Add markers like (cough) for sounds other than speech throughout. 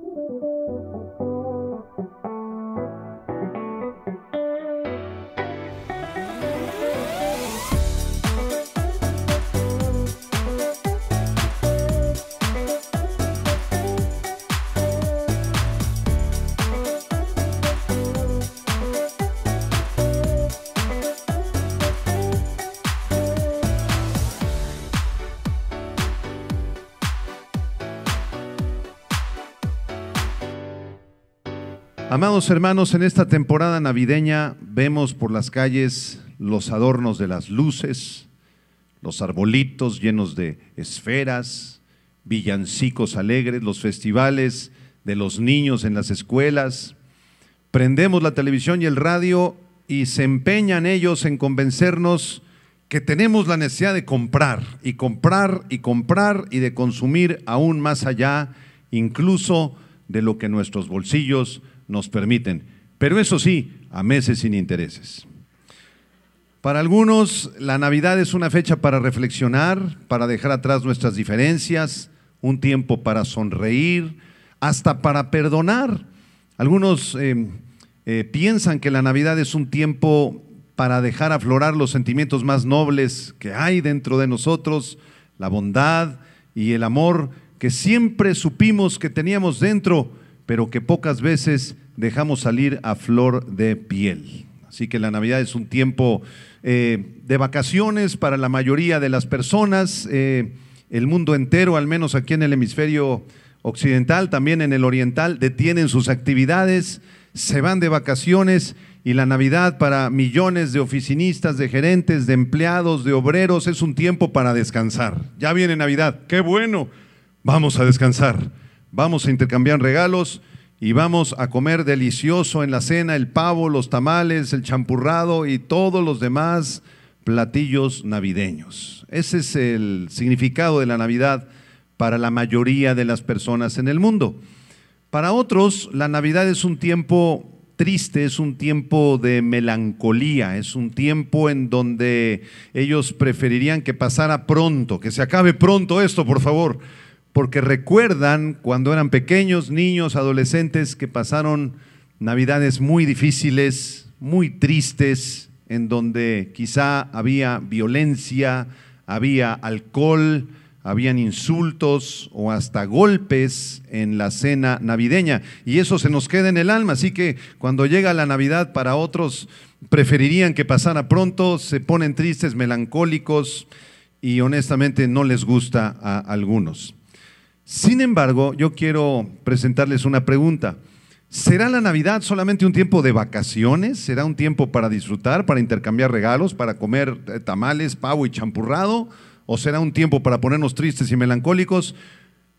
Thank you. Amados hermanos, en esta temporada navideña vemos por las calles los adornos de las luces, los arbolitos llenos de esferas, villancicos alegres, los festivales de los niños en las escuelas. Prendemos la televisión y el radio y se empeñan ellos en convencernos que tenemos la necesidad de comprar y comprar y comprar y de consumir aún más allá, incluso de lo que nuestros bolsillos nos permiten, pero eso sí, a meses sin intereses. Para algunos, la Navidad es una fecha para reflexionar, para dejar atrás nuestras diferencias, un tiempo para sonreír, hasta para perdonar. Algunos eh, eh, piensan que la Navidad es un tiempo para dejar aflorar los sentimientos más nobles que hay dentro de nosotros, la bondad y el amor que siempre supimos que teníamos dentro, pero que pocas veces dejamos salir a flor de piel. Así que la Navidad es un tiempo eh, de vacaciones para la mayoría de las personas, eh, el mundo entero, al menos aquí en el hemisferio occidental, también en el oriental, detienen sus actividades, se van de vacaciones y la Navidad para millones de oficinistas, de gerentes, de empleados, de obreros, es un tiempo para descansar. Ya viene Navidad, qué bueno, vamos a descansar vamos a intercambiar regalos y vamos a comer delicioso en la cena el pavo, los tamales, el champurrado y todos los demás platillos navideños. Ese es el significado de la Navidad para la mayoría de las personas en el mundo. Para otros, la Navidad es un tiempo triste, es un tiempo de melancolía, es un tiempo en donde ellos preferirían que pasara pronto, que se acabe pronto esto, por favor porque recuerdan cuando eran pequeños, niños, adolescentes, que pasaron navidades muy difíciles, muy tristes, en donde quizá había violencia, había alcohol, habían insultos o hasta golpes en la cena navideña. Y eso se nos queda en el alma. Así que cuando llega la Navidad para otros, preferirían que pasara pronto, se ponen tristes, melancólicos y honestamente no les gusta a algunos. Sin embargo, yo quiero presentarles una pregunta. ¿Será la Navidad solamente un tiempo de vacaciones? ¿Será un tiempo para disfrutar, para intercambiar regalos, para comer eh, tamales, pavo y champurrado? ¿O será un tiempo para ponernos tristes y melancólicos?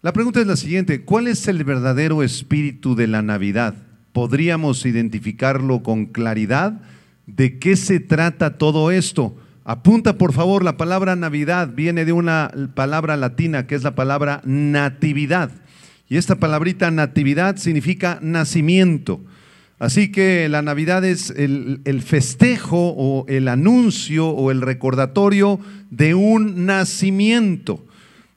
La pregunta es la siguiente, ¿cuál es el verdadero espíritu de la Navidad? ¿Podríamos identificarlo con claridad? ¿De qué se trata todo esto? Apunta por favor, la palabra Navidad viene de una palabra latina que es la palabra natividad. Y esta palabrita natividad significa nacimiento. Así que la Navidad es el, el, festejo o el anuncio o el recordatorio de un nacimiento.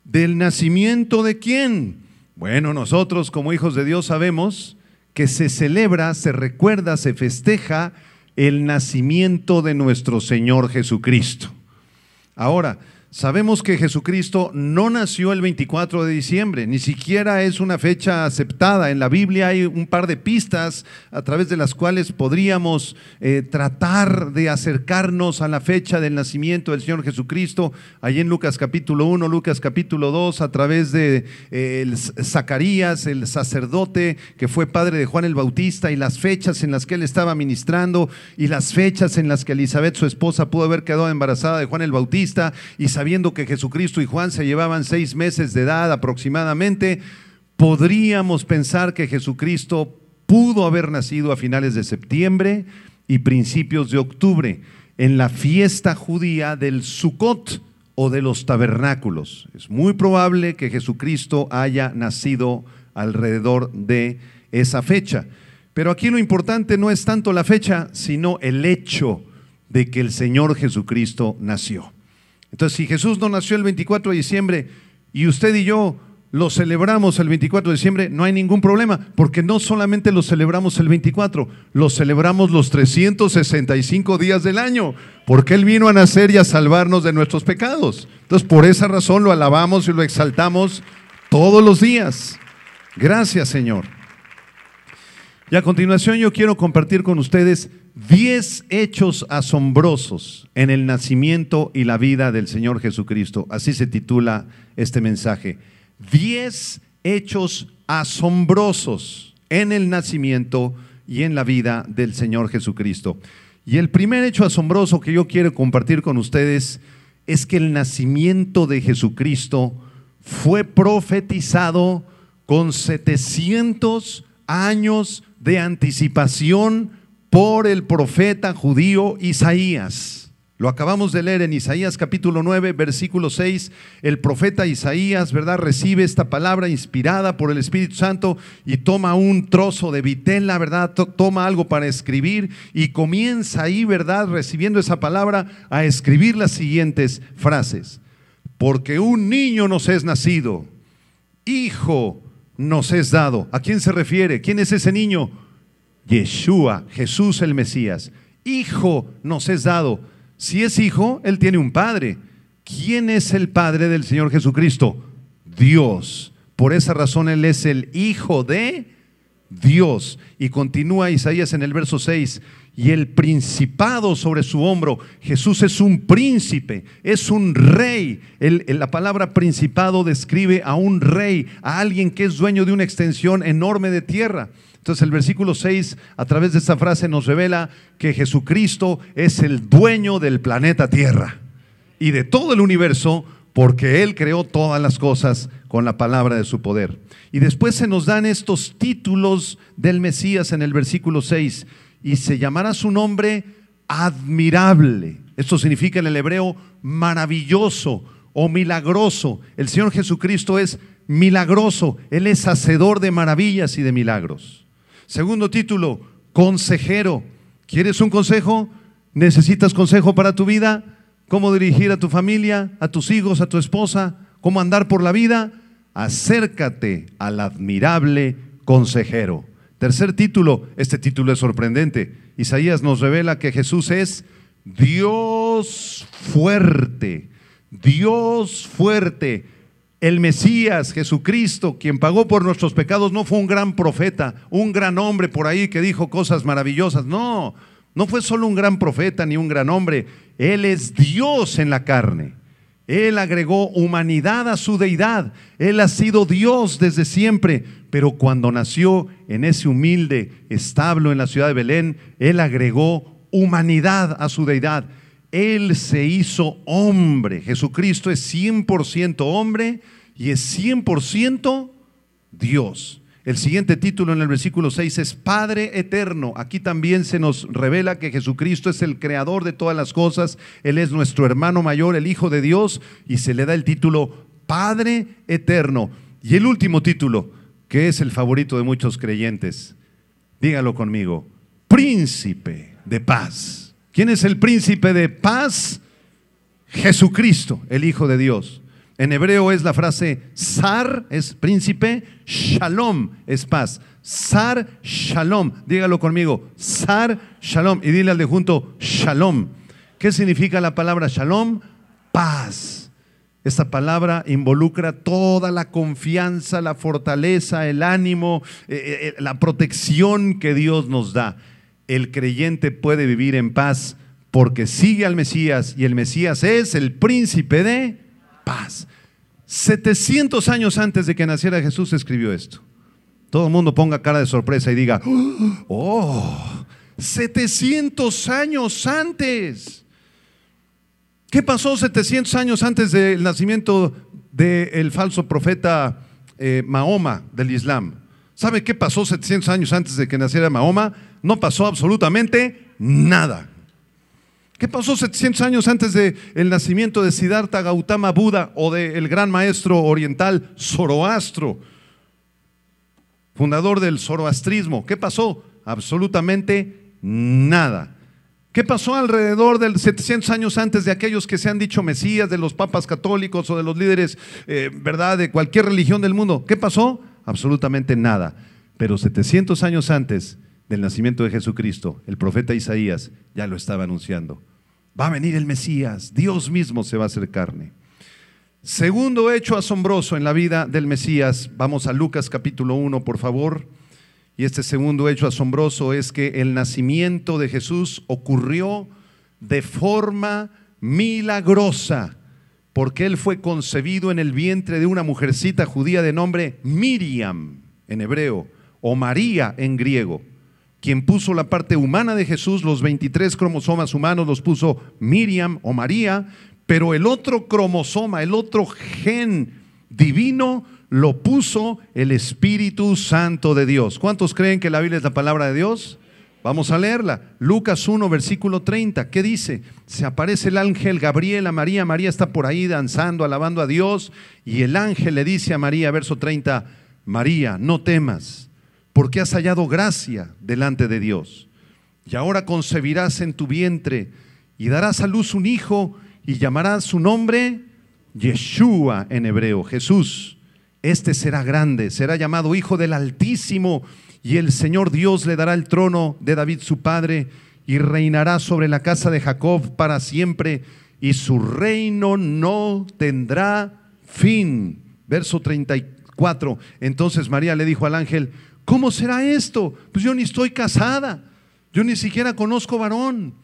¿Del nacimiento de quién? Bueno, nosotros como hijos de Dios sabemos que se celebra, se recuerda, se festeja el nacimiento de nuestro Señor Jesucristo. Ahora, Sabemos que Jesucristo no nació el 24 de diciembre, ni siquiera es una fecha aceptada. En la Biblia hay un par de pistas a través de las cuales podríamos eh, tratar de acercarnos a la fecha del nacimiento del Señor Jesucristo. Allí en Lucas capítulo 1, Lucas capítulo 2, a través de eh, Zacarías, el sacerdote que fue padre de Juan el Bautista, y las fechas en las que él estaba ministrando, y las fechas en las que Elizabeth, su esposa, pudo haber quedado embarazada de Juan el Bautista, y sabiendo que Jesucristo y Juan se llevaban seis meses de edad aproximadamente, podríamos pensar que Jesucristo pudo haber nacido a finales de septiembre y principios de octubre, en la fiesta judía del Sukkot o de los tabernáculos. Es muy probable que Jesucristo haya nacido alrededor de esa fecha. Pero aquí lo importante no es tanto la fecha, sino el hecho de que el Señor Jesucristo nació. Entonces, si Jesús no nació el 24 de diciembre y usted y yo lo celebramos el 24 de diciembre, no hay ningún problema, porque no solamente lo celebramos el 24, lo celebramos los 365 días del año, porque Él vino a nacer y a salvarnos de nuestros pecados. Entonces, por esa razón lo alabamos y lo exaltamos todos los días. Gracias, Señor. Y a continuación yo quiero compartir con ustedes 10 hechos asombrosos en el nacimiento y la vida del Señor Jesucristo. Así se titula este mensaje. 10 hechos asombrosos en el nacimiento y en la vida del Señor Jesucristo. Y el primer hecho asombroso que yo quiero compartir con ustedes es que el nacimiento de Jesucristo fue profetizado con 700 años de anticipación por el profeta judío Isaías. Lo acabamos de leer en Isaías capítulo 9, versículo 6. El profeta Isaías, ¿verdad? Recibe esta palabra inspirada por el Espíritu Santo y toma un trozo de vitela, ¿verdad? Toma algo para escribir y comienza ahí, ¿verdad? Recibiendo esa palabra a escribir las siguientes frases. Porque un niño nos es nacido, hijo nos es dado. ¿A quién se refiere? ¿Quién es ese niño? Yeshua, Jesús el Mesías. Hijo nos es dado. Si es hijo, él tiene un padre. ¿Quién es el padre del Señor Jesucristo? Dios. Por esa razón él es el hijo de Dios. Y continúa Isaías en el verso 6 y el principado sobre su hombro. Jesús es un príncipe, es un rey. la palabra principado describe a un rey, a alguien que es dueño de una extensión enorme de tierra. Entonces el versículo 6 a través de esta frase nos revela que Jesucristo es el dueño del planeta Tierra y de todo el universo porque Él creó todas las cosas con la palabra de su poder. Y después se nos dan estos títulos del Mesías en el versículo 6 y se llamará su nombre admirable. Esto significa en el hebreo maravilloso o milagroso. El Señor Jesucristo es milagroso, Él es hacedor de maravillas y de milagros. Segundo título, consejero. ¿Quieres un consejo? ¿Necesitas consejo para tu vida? ¿Cómo dirigir a tu familia, a tus hijos, a tu esposa? ¿Cómo andar por la vida? Acércate al admirable consejero. Tercer título, este título es sorprendente. Isaías nos revela que Jesús es Dios fuerte, Dios fuerte. El Mesías, Jesucristo, quien pagó por nuestros pecados, no fue un gran profeta, un gran hombre por ahí que dijo cosas maravillosas. No, no fue solo un gran profeta ni un gran hombre. Él es Dios en la carne. Él agregó humanidad a su deidad. Él ha sido Dios desde siempre, pero cuando nació en ese humilde establo en la ciudad de Belén, Él agregó humanidad a su deidad. Él se hizo hombre. Jesucristo es 100% hombre y es 100% Dios. El siguiente título en el versículo 6 es Padre Eterno. Aquí también se nos revela que Jesucristo es el creador de todas las cosas. Él es nuestro hermano mayor, el Hijo de Dios, y se le da el título Padre Eterno. Y el último título, que es el favorito de muchos creyentes, dígalo conmigo, Príncipe de Paz. ¿Quién es el príncipe de paz? Jesucristo, el Hijo de Dios. En hebreo es la frase Sar es príncipe, Shalom es paz. Sar Shalom, dígalo conmigo, Sar Shalom y dile al de junto Shalom. ¿Qué significa la palabra Shalom? Paz. Esta palabra involucra toda la confianza, la fortaleza, el ánimo, eh, eh, eh, la protección que Dios nos da. El creyente puede vivir en paz porque sigue al Mesías y el Mesías es el príncipe de paz. 700 años antes de que naciera Jesús escribió esto. Todo el mundo ponga cara de sorpresa y diga, oh, 700 años antes. ¿Qué pasó 700 años antes del nacimiento del falso profeta eh, Mahoma del Islam? ¿Sabe qué pasó 700 años antes de que naciera Mahoma? No pasó absolutamente nada. ¿Qué pasó 700 años antes del nacimiento de Siddhartha Gautama Buda o del gran maestro oriental Zoroastro, fundador del zoroastrismo? ¿Qué pasó? Absolutamente nada. ¿Qué pasó alrededor de 700 años antes de aquellos que se han dicho Mesías, de los papas católicos o de los líderes, eh, verdad, de cualquier religión del mundo? ¿Qué pasó? Absolutamente nada. Pero 700 años antes del nacimiento de Jesucristo, el profeta Isaías ya lo estaba anunciando. Va a venir el Mesías, Dios mismo se va a hacer carne. Segundo hecho asombroso en la vida del Mesías, vamos a Lucas capítulo 1, por favor. Y este segundo hecho asombroso es que el nacimiento de Jesús ocurrió de forma milagrosa, porque él fue concebido en el vientre de una mujercita judía de nombre Miriam en hebreo o María en griego. Quien puso la parte humana de Jesús, los 23 cromosomas humanos los puso Miriam o María, pero el otro cromosoma, el otro gen divino lo puso el Espíritu Santo de Dios. ¿Cuántos creen que la Biblia es la palabra de Dios? Vamos a leerla. Lucas 1, versículo 30. ¿Qué dice? Se aparece el ángel Gabriel a María. María está por ahí danzando, alabando a Dios. Y el ángel le dice a María, verso 30, María, no temas, porque has hallado gracia delante de Dios. Y ahora concebirás en tu vientre y darás a luz un hijo y llamarás su nombre Yeshua en hebreo, Jesús. Este será grande, será llamado Hijo del Altísimo, y el Señor Dios le dará el trono de David su padre, y reinará sobre la casa de Jacob para siempre, y su reino no tendrá fin. Verso 34. Entonces María le dijo al ángel, ¿cómo será esto? Pues yo ni estoy casada, yo ni siquiera conozco varón.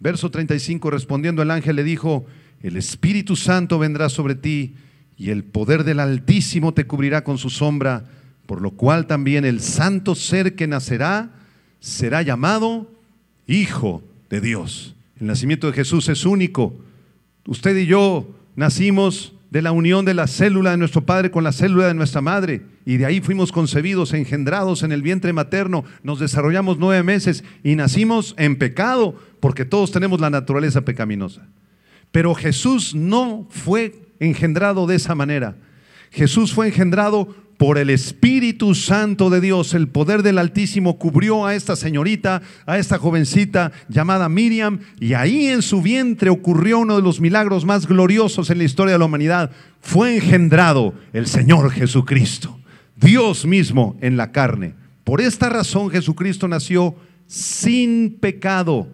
Verso 35, respondiendo el ángel le dijo, el Espíritu Santo vendrá sobre ti y el poder del Altísimo te cubrirá con su sombra, por lo cual también el santo ser que nacerá será llamado Hijo de Dios. El nacimiento de Jesús es único. Usted y yo nacimos de la unión de la célula de nuestro padre con la célula de nuestra madre. Y de ahí fuimos concebidos, engendrados en el vientre materno, nos desarrollamos nueve meses y nacimos en pecado, porque todos tenemos la naturaleza pecaminosa. Pero Jesús no fue engendrado de esa manera. Jesús fue engendrado por el Espíritu Santo de Dios. El poder del Altísimo cubrió a esta señorita, a esta jovencita llamada Miriam, y ahí en su vientre ocurrió uno de los milagros más gloriosos en la historia de la humanidad. Fue engendrado el Señor Jesucristo, Dios mismo en la carne. Por esta razón Jesucristo nació sin pecado.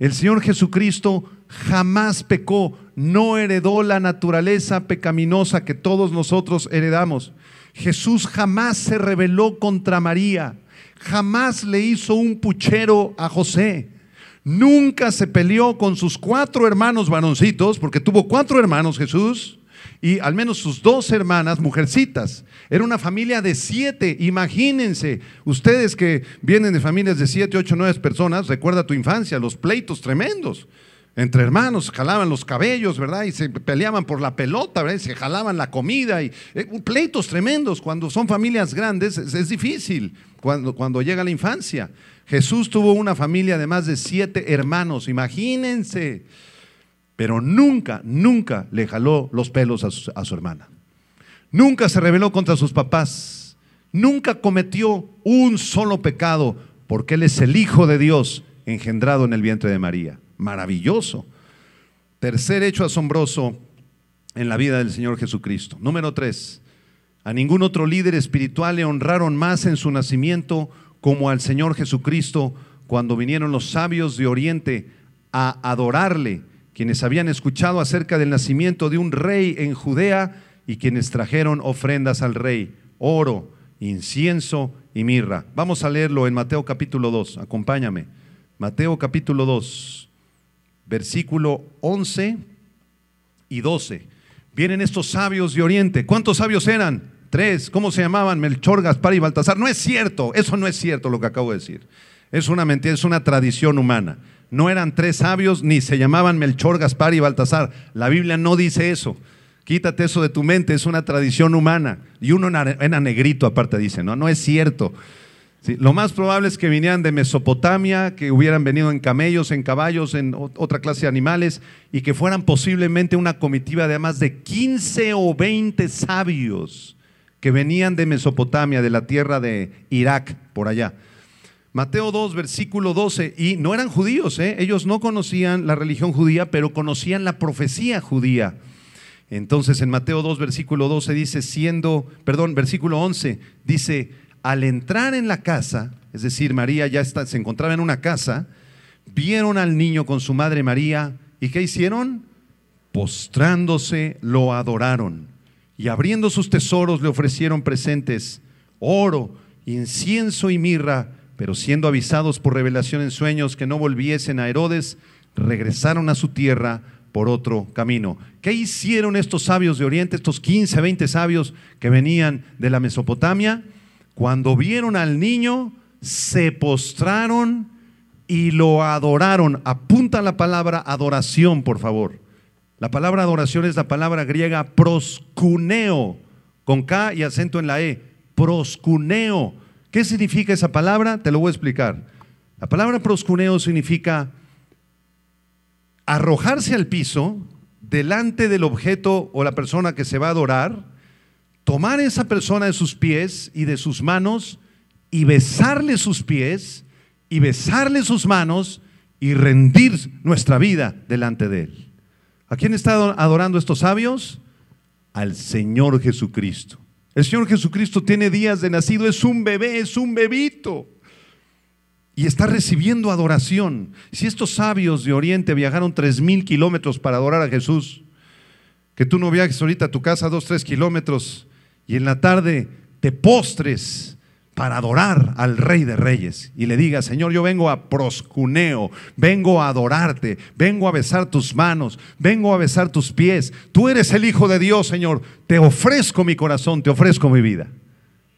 El Señor Jesucristo jamás pecó, no heredó la naturaleza pecaminosa que todos nosotros heredamos. Jesús jamás se rebeló contra María, jamás le hizo un puchero a José. Nunca se peleó con sus cuatro hermanos varoncitos, porque tuvo cuatro hermanos Jesús, y al menos sus dos hermanas, mujercitas. Era una familia de siete, imagínense, ustedes que vienen de familias de siete, ocho, nueve personas, recuerda tu infancia, los pleitos tremendos entre hermanos, jalaban los cabellos, ¿verdad? Y se peleaban por la pelota, se jalaban la comida y eh, pleitos tremendos. Cuando son familias grandes es, difícil cuando, cuando llega la infancia. Jesús tuvo una familia de más de siete hermanos, imagínense. Pero nunca, nunca le jaló los pelos a su hermana. Nunca se rebeló contra sus papás. Nunca cometió un solo pecado porque Él es el Hijo de Dios engendrado en el vientre de María maravilloso. Tercer hecho asombroso en la vida del Señor Jesucristo. Número tres, a ningún otro líder espiritual le honraron más en su nacimiento como al Señor Jesucristo cuando vinieron los sabios de Oriente a adorarle, quienes habían escuchado acerca del nacimiento de un rey en Judea y quienes trajeron ofrendas al rey, oro, incienso y mirra. Vamos a leerlo en Mateo capítulo 2, acompáñame. Mateo capítulo 2 versículo 11 y 12. Vienen estos sabios de Oriente. ¿Cuántos sabios eran? Tres. ¿Cómo se llamaban? Melchor, Gaspar y Baltasar. No es cierto, eso no es cierto lo que acabo de decir. Es una mentira, es una tradición humana. No eran tres sabios ni se llamaban Melchor, Gaspar y Baltasar. La Biblia no dice eso. Quítate eso de tu mente, es una tradición humana. Y uno era negrito aparte dice, no, no es cierto lo más probable es que vinieran de Mesopotamia, que hubieran venido en camellos, en caballos, en otra clase de animales, y que fueran posiblemente una comitiva de más de 15 o 20 sabios que venían de Mesopotamia, de la tierra de Irak, por allá. Mateo 2, versículo 12. Y no eran judíos, ¿eh? ellos no conocían la religión judía, pero conocían la profecía judía. Entonces en Mateo 2, versículo 12 dice, siendo, perdón, versículo 11, dice, al entrar en la casa, es decir, María ya se encontraba en una casa, vieron al niño con su madre María, ¿y qué hicieron? Postrándose lo adoraron y abriendo sus tesoros le ofrecieron presentes, oro, incienso y mirra, pero siendo avisados por revelación en sueños que no volviesen a Herodes, regresaron a su tierra por otro camino. ¿Qué hicieron estos sabios de Oriente, estos 15, 20 sabios que venían de la Mesopotamia? Cuando vieron al niño, se postraron y lo adoraron. Apunta la palabra adoración, por favor. La palabra adoración es la palabra griega proscuneo, con K y acento en la E. Proscuneo. ¿Qué significa esa palabra? Te lo voy a explicar. La palabra proscuneo significa arrojarse al piso delante del objeto o la persona que se va a adorar, tomar a esa persona de sus pies y de sus manos y besarle sus pies y besarle sus manos y rendir nuestra vida delante de él. ¿A quién están adorando estos sabios? Al Señor Jesucristo. El Señor Jesucristo tiene días de nacido, es un bebé, es un bebito y está recibiendo adoración. Si estos sabios de Oriente viajaron tres mil kilómetros para adorar a Jesús, que tú no viajes ahorita a tu casa dos, tres kilómetros y en la tarde te postres para adorar al Rey de Reyes y le digas, Señor, yo vengo a proscuneo, vengo a adorarte, vengo a besar tus manos, vengo a besar tus pies. Tú eres el Hijo de Dios, Señor. Te ofrezco mi corazón, te ofrezco mi vida.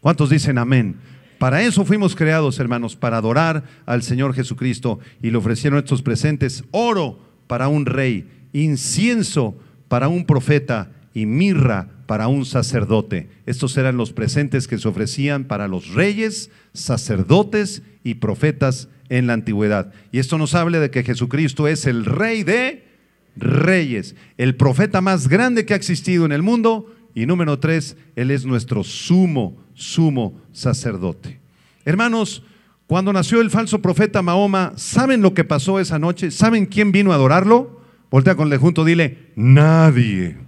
¿Cuántos dicen amén? Para eso fuimos creados, hermanos, para adorar al Señor Jesucristo. Y le ofrecieron estos presentes, oro para un rey, incienso para un profeta y mirra para un sacerdote. Estos eran los presentes que se ofrecían para los reyes, sacerdotes y profetas en la antigüedad. Y esto nos habla de que Jesucristo es el rey de reyes, el profeta más grande que ha existido en el mundo. Y número tres, Él es nuestro sumo sumo sacerdote. Hermanos, cuando nació el falso profeta Mahoma, ¿saben lo que pasó esa noche? ¿Saben quién vino a adorarlo? Voltea con el junto, dile, nadie.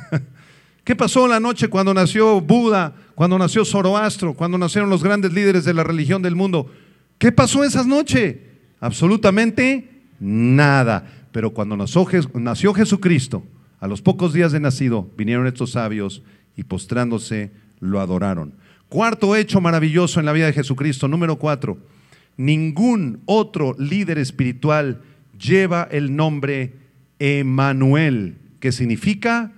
(laughs) ¿Qué pasó la noche cuando nació Buda, cuando nació Zoroastro, cuando nacieron los grandes líderes de la religión del mundo? ¿Qué pasó esa noche? Absolutamente nada. Pero cuando nació Jesucristo, a los pocos días de nacido, vinieron estos sabios y postrándose lo adoraron. Cuarto hecho maravilloso en la vida de Jesucristo, número cuatro, ningún otro líder espiritual lleva el nombre Emanuel, que significa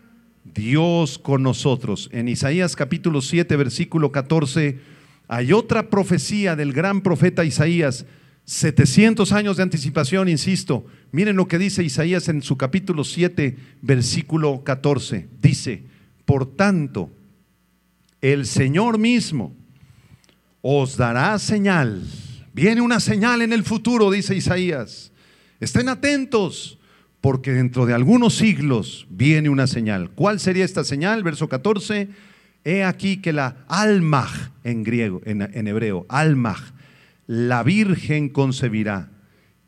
Dios con nosotros. En Isaías capítulo 7, versículo 14, hay otra profecía del gran profeta Isaías, 700 años de anticipación, insisto. Miren lo que dice Isaías en su capítulo 7, versículo 14. Dice, por tanto, el Señor mismo os dará señal. Viene una señal en el futuro, dice Isaías. Estén atentos, porque dentro de algunos siglos viene una señal. ¿Cuál sería esta señal? Verso 14. He aquí que la almaj en griego, en, hebreo, almaj, la virgen concebirá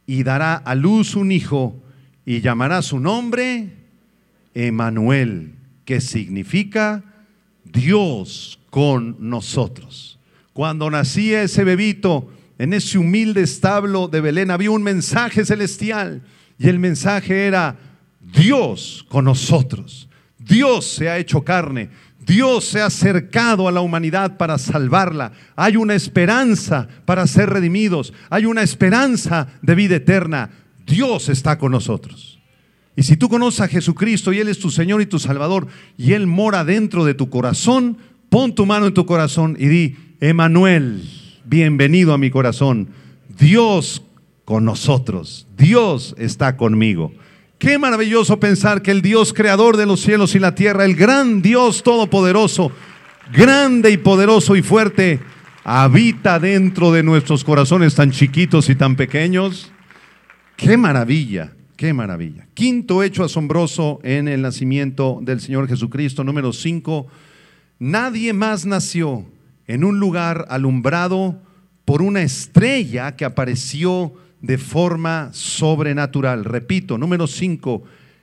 y dará a luz un hijo y llamará su nombre Emanuel, que significa Dios con nosotros. Cuando nacía ese bebito en ese humilde establo de Belén, había un mensaje celestial y el mensaje era Dios con nosotros. Dios se ha hecho carne. Dios se ha acercado a la humanidad para salvarla. Hay una esperanza para ser redimidos. Hay una esperanza de vida eterna. Dios está con nosotros. Y si tú conoces a Jesucristo y Él es tu Señor y tu Salvador y Él mora dentro de tu corazón, pon tu mano en tu corazón y di, Emanuel, bienvenido a mi corazón. Dios con nosotros. Dios está conmigo. Qué maravilloso pensar que el Dios creador de los cielos y la tierra, el gran Dios todopoderoso, grande y poderoso y fuerte, habita dentro de nuestros corazones tan chiquitos y tan pequeños. Qué maravilla. Qué maravilla. Quinto hecho asombroso en el nacimiento del Señor Jesucristo. Número cinco, nadie más nació en un lugar alumbrado por una estrella que apareció de forma sobrenatural. Repito, número 5,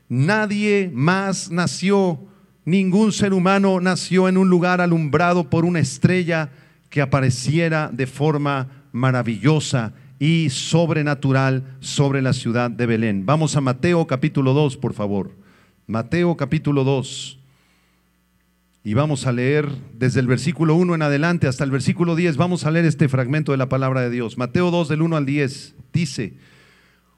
nadie más nació, ningún ser humano nació en un lugar alumbrado por una estrella que apareciera de forma maravillosa y sobrenatural sobre la ciudad de Belén. Vamos a Mateo capítulo 2, por favor. Mateo capítulo 2. Y vamos a leer desde el versículo 1 en adelante hasta el versículo 10. Vamos a leer este fragmento de la palabra de Dios. Mateo 2 del 1 al 10 dice,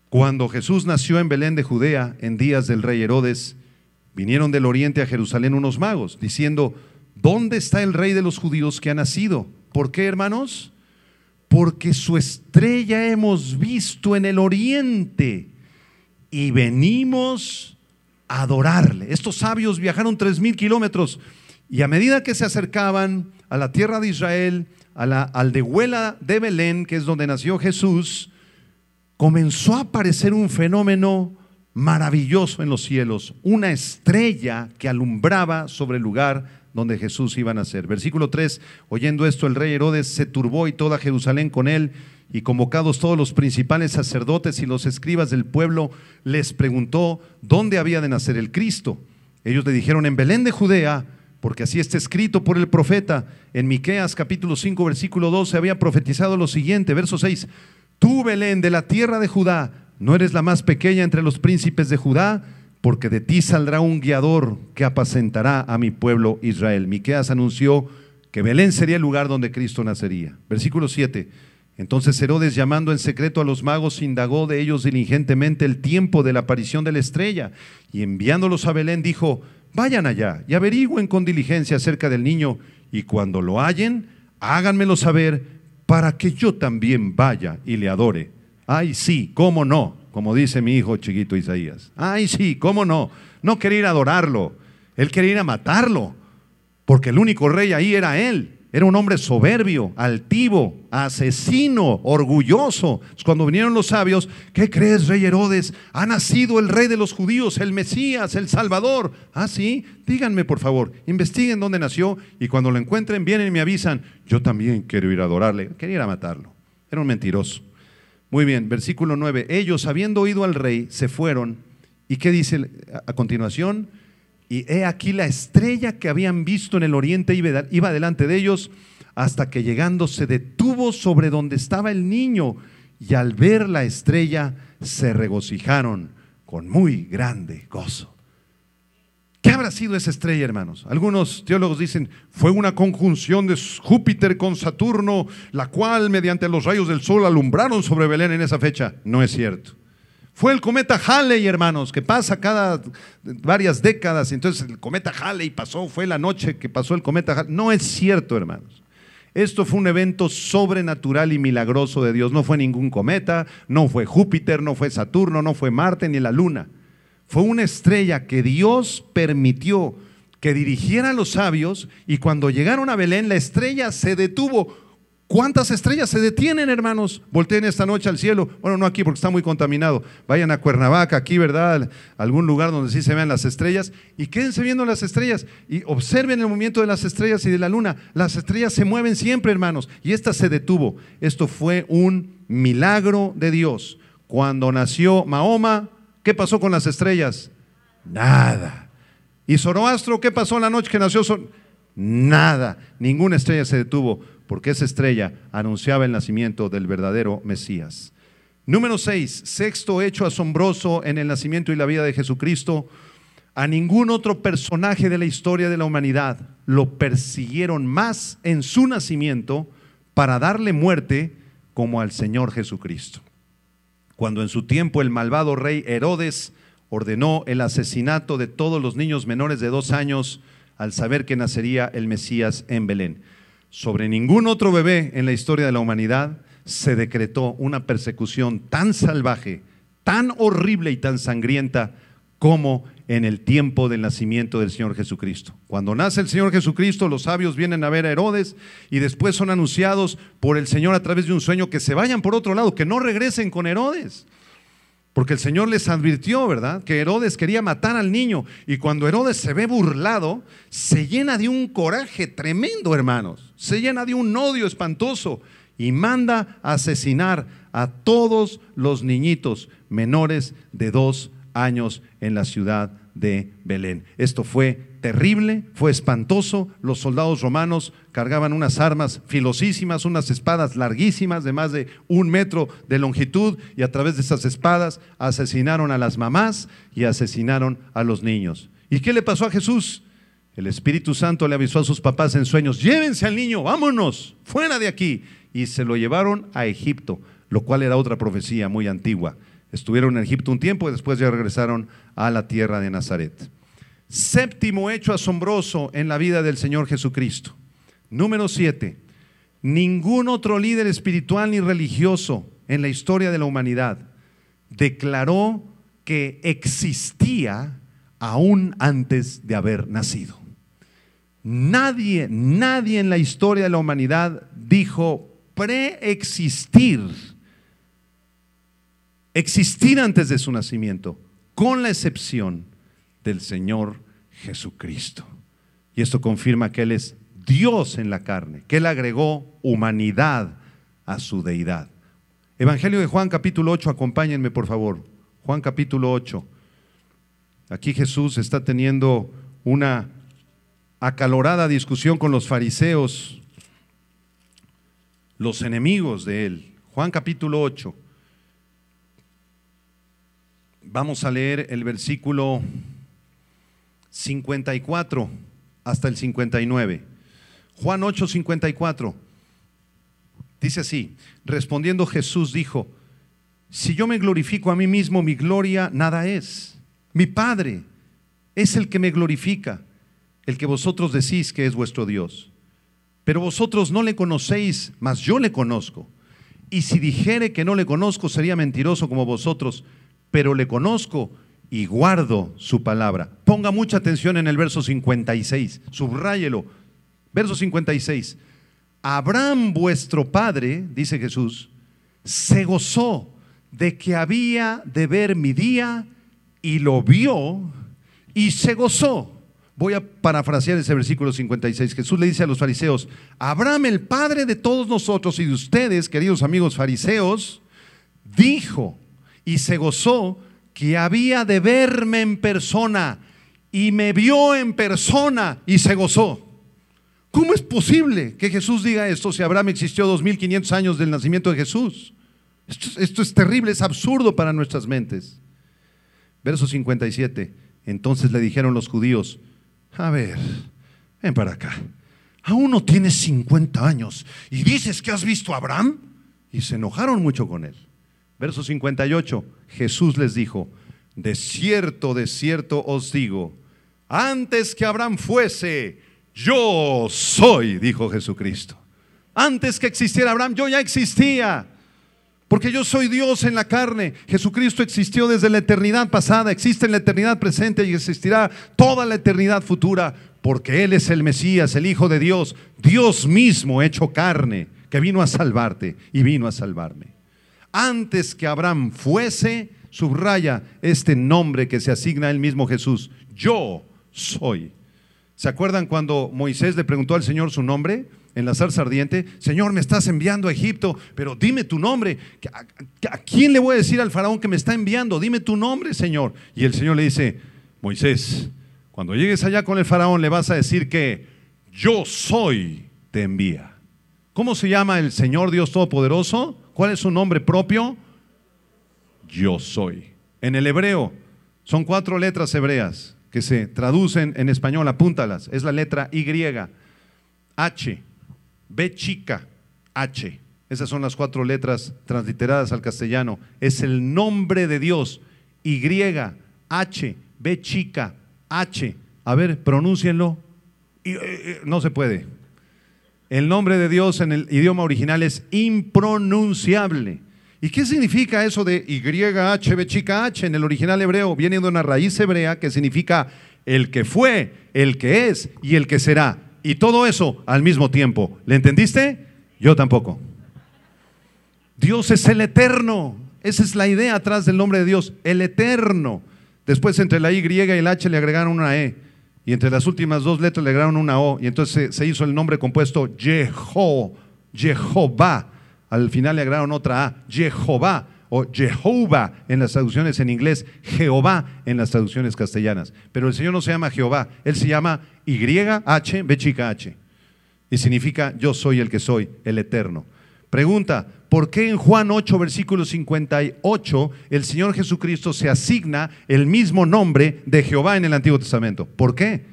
cuando Jesús nació en Belén de Judea en días del rey Herodes, vinieron del oriente a Jerusalén unos magos, diciendo, ¿dónde está el rey de los judíos que ha nacido? ¿Por qué, hermanos? Porque su estrella hemos visto en el oriente y venimos a adorarle. Estos sabios viajaron tres mil kilómetros y a medida que se acercaban a la tierra de Israel, a la aldehuela de Belén, que es donde nació Jesús, comenzó a aparecer un fenómeno maravilloso en los cielos, una estrella que alumbraba sobre el lugar donde Jesús iba a nacer. Versículo 3, oyendo esto el rey Herodes se turbó y toda Jerusalén con él, y convocados todos los principales sacerdotes y los escribas del pueblo, les preguntó dónde había de nacer el Cristo. Ellos le dijeron, en Belén de Judea, porque así está escrito por el profeta. En Miqueas capítulo 5 versículo 12 había profetizado lo siguiente, verso 6. Tú, Belén, de la tierra de Judá, no eres la más pequeña entre los príncipes de Judá, porque de ti saldrá un guiador que apacentará a mi pueblo Israel. Miqueas anunció que Belén sería el lugar donde Cristo nacería. Versículo 7. Entonces Herodes, llamando en secreto a los magos, indagó de ellos diligentemente el tiempo de la aparición de la estrella, y enviándolos a Belén dijo, Vayan allá y averigüen con diligencia acerca del niño y cuando lo hallen, háganmelo saber para que yo también vaya y le adore. Ay, sí, cómo no, como dice mi hijo chiquito Isaías. Ay, sí, cómo no. No quería ir a adorarlo, él quería ir a matarlo, porque el único rey ahí era él. Era un hombre soberbio, altivo, asesino, orgulloso. Cuando vinieron los sabios, ¿qué crees, rey Herodes? Ha nacido el rey de los judíos, el Mesías, el Salvador. Ah, sí, díganme por favor, investiguen dónde nació y cuando lo encuentren vienen y me avisan. Yo también quiero ir a adorarle. Quería ir a matarlo. Era un mentiroso. Muy bien, versículo 9. Ellos, habiendo oído al rey, se fueron. ¿Y qué dice a continuación? Y he aquí la estrella que habían visto en el oriente iba delante de ellos hasta que llegando se detuvo sobre donde estaba el niño y al ver la estrella se regocijaron con muy grande gozo. ¿Qué habrá sido esa estrella, hermanos? Algunos teólogos dicen, fue una conjunción de Júpiter con Saturno, la cual mediante los rayos del sol alumbraron sobre Belén en esa fecha. No es cierto. Fue el cometa Halley, hermanos, que pasa cada varias décadas. Entonces el cometa Halley pasó, fue la noche que pasó el cometa Halley. No es cierto, hermanos. Esto fue un evento sobrenatural y milagroso de Dios. No fue ningún cometa, no fue Júpiter, no fue Saturno, no fue Marte ni la Luna. Fue una estrella que Dios permitió que dirigiera a los sabios y cuando llegaron a Belén la estrella se detuvo ¿Cuántas estrellas se detienen, hermanos? Volteen esta noche al cielo. Bueno, no aquí porque está muy contaminado. Vayan a Cuernavaca, aquí, ¿verdad? Algún lugar donde sí se vean las estrellas. Y quédense viendo las estrellas. Y observen el movimiento de las estrellas y de la luna. Las estrellas se mueven siempre, hermanos. Y esta se detuvo. Esto fue un milagro de Dios. Cuando nació Mahoma, ¿qué pasó con las estrellas? Nada. ¿Y Zoroastro qué pasó la noche que nació? Nada. Ninguna estrella se detuvo porque esa estrella anunciaba el nacimiento del verdadero Mesías. Número 6, sexto hecho asombroso en el nacimiento y la vida de Jesucristo. A ningún otro personaje de la historia de la humanidad lo persiguieron más en su nacimiento para darle muerte como al Señor Jesucristo. Cuando en su tiempo el malvado rey Herodes ordenó el asesinato de todos los niños menores de dos años al saber que nacería el Mesías en Belén sobre ningún otro bebé en la historia de la humanidad se decretó una persecución tan salvaje, tan horrible y tan sangrienta como en el tiempo del nacimiento del Señor Jesucristo. Cuando nace el Señor Jesucristo, los sabios vienen a ver a Herodes y después son anunciados por el Señor a través de un sueño que se vayan por otro lado, que no regresen con Herodes. Porque el Señor les advirtió, ¿verdad? Que Herodes quería matar al niño. Y cuando Herodes se ve burlado, se llena de un coraje tremendo, hermanos. Se llena de un odio espantoso. y manda asesinar a todos los niñitos menores de dos años en la ciudad de Belén. Esto fue terrible, fue espantoso. Los soldados romanos cargaban unas armas filosísimas, unas espadas larguísimas de más de un metro de longitud y a través de esas espadas asesinaron a las mamás y asesinaron a los niños. ¿Y qué le pasó a Jesús? El Espíritu Santo le avisó a sus papás en sueños, llévense al niño, vámonos, fuera de aquí. Y se lo llevaron a Egipto, lo cual era otra profecía muy antigua. Estuvieron en Egipto un tiempo y después ya regresaron a la tierra de Nazaret. Séptimo hecho asombroso en la vida del Señor Jesucristo. Número siete, ningún otro líder espiritual ni religioso en la historia de la humanidad declaró que existía aún antes de haber nacido. Nadie, nadie en la historia de la humanidad dijo preexistir, existir antes de su nacimiento, con la excepción del Señor Jesucristo. Y esto confirma que Él es Dios en la carne, que Él agregó humanidad a su deidad. Evangelio de Juan capítulo 8, acompáñenme por favor. Juan capítulo 8. Aquí Jesús está teniendo una acalorada discusión con los fariseos, los enemigos de Él. Juan capítulo 8. Vamos a leer el versículo 54 hasta el 59. Juan 8, 54. Dice así, respondiendo Jesús dijo, si yo me glorifico a mí mismo, mi gloria nada es. Mi Padre es el que me glorifica, el que vosotros decís que es vuestro Dios. Pero vosotros no le conocéis, mas yo le conozco. Y si dijere que no le conozco, sería mentiroso como vosotros, pero le conozco y guardo su palabra. Ponga mucha atención en el verso 56, subráyelo. Verso 56. Abraham vuestro padre, dice Jesús, se gozó de que había de ver mi día y lo vio y se gozó. Voy a parafrasear ese versículo 56. Jesús le dice a los fariseos, Abraham el padre de todos nosotros y de ustedes, queridos amigos fariseos, dijo y se gozó que había de verme en persona y me vio en persona y se gozó. ¿Cómo es posible que Jesús diga esto si Abraham existió 2500 años del nacimiento de Jesús? Esto, es terrible, es absurdo para nuestras mentes. Verso 57. Entonces le dijeron los judíos, a ver, ven para acá. Aún no tienes 50 años y dices que has visto a Abraham. Y se enojaron mucho con él. Verso 58, Jesús les dijo, de cierto, de cierto os digo, antes que Abraham fuese, yo soy, dijo Jesucristo. Antes que existiera Abraham, yo ya existía. Porque yo soy Dios en la carne. Jesucristo existió desde la eternidad pasada, existe en la eternidad presente y existirá toda la eternidad futura. Porque Él es el Mesías, el Hijo de Dios, Dios mismo hecho carne, que vino a salvarte y vino a salvarme antes que Abraham fuese, subraya este nombre que se asigna a él mismo Jesús, yo soy. ¿Se acuerdan cuando Moisés le preguntó al Señor su nombre? En la zarza ardiente, Señor, me estás enviando a Egipto, pero dime tu nombre. ¿A, quién le voy a decir al faraón que me está enviando? Dime tu nombre, Señor. Y el Señor le dice, Moisés, cuando llegues allá con el faraón le vas a decir que yo soy, te envía. ¿Cómo se llama el Señor Dios Todopoderoso? ¿Cuál es su nombre propio? Yo soy. En el hebreo son cuatro letras hebreas que se traducen en español, apúntalas. Es la letra Y, H, B chica, H. Esas son las cuatro letras transliteradas al castellano. Es el nombre de Dios. Y, H, B chica, H. A ver, pronúncienlo. Eh, eh, no se puede. El nombre de Dios en el idioma original es impronunciable. ¿Y qué significa eso de YHB chica H en el original hebreo? Viene de una raíz hebrea que significa el que fue, el que es y el que será. Y todo eso al mismo tiempo. ¿Le entendiste? Yo tampoco. Dios es el eterno. Esa es la idea atrás del nombre de Dios, el eterno. Después entre la Y y el H le agregaron una E y entre las últimas dos letras le agregaron una O, y entonces se hizo el nombre compuesto Jeho, Jehová, Al final le agregaron otra A, Jehová o Jehová en las traducciones en inglés, Jehová en las traducciones castellanas. Pero el Señor no se llama Jehová, Él se llama YH, B chica H. Y significa yo soy el que soy, el eterno. Pregunta, ¿por qué en Juan 8, versículo 58, el Señor Jesucristo se asigna el mismo nombre de Jehová en el Antiguo Testamento? ¿Por qué?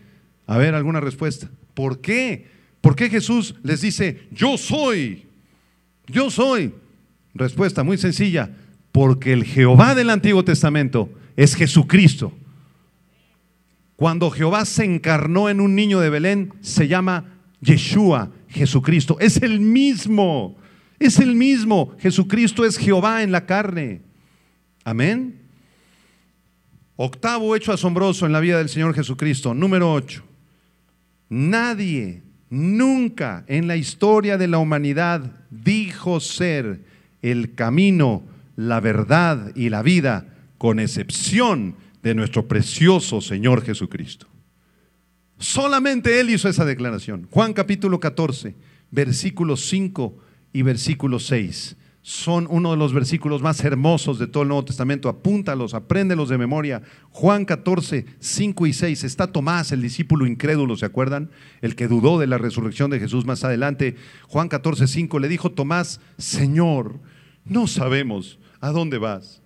A ver, alguna respuesta. ¿Por qué? ¿Por qué Jesús les dice, yo soy? Yo soy. Respuesta muy sencilla, porque el Jehová del Antiguo Testamento es Jesucristo. Cuando Jehová se encarnó en un niño de Belén, se llama Yeshua, Jesucristo. Es el mismo, es el mismo. Jesucristo es Jehová en la carne. Amén. Octavo hecho asombroso en la vida del Señor Jesucristo. Número ocho. Nadie nunca en la historia de la humanidad dijo ser el camino la verdad y la vida, con excepción de nuestro precioso Señor Jesucristo. Solamente Él hizo esa declaración. Juan capítulo 14, versículos 5 y versículo 6. Son uno de los versículos más hermosos de todo el Nuevo Testamento. Apúntalos, apréndelos de memoria. Juan 14, 5 y 6. Está Tomás, el discípulo incrédulo, ¿se acuerdan? El que dudó de la resurrección de Jesús más adelante. Juan 14, 5 le dijo Tomás, Señor, no sabemos ¿A dónde vas?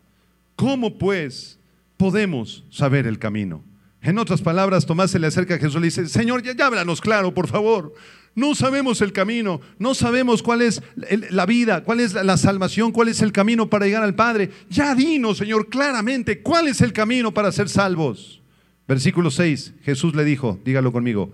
¿Cómo pues podemos saber el camino? En otras palabras, Tomás se le acerca a Jesús y le dice, Señor, ya, háblanos claro, por favor. No sabemos el camino, no sabemos cuál es la vida, cuál es la salvación, cuál es el camino para llegar al Padre. Ya dinos, Señor, claramente, cuál es el camino para ser salvos. Versículo 6, Jesús le dijo, dígalo conmigo,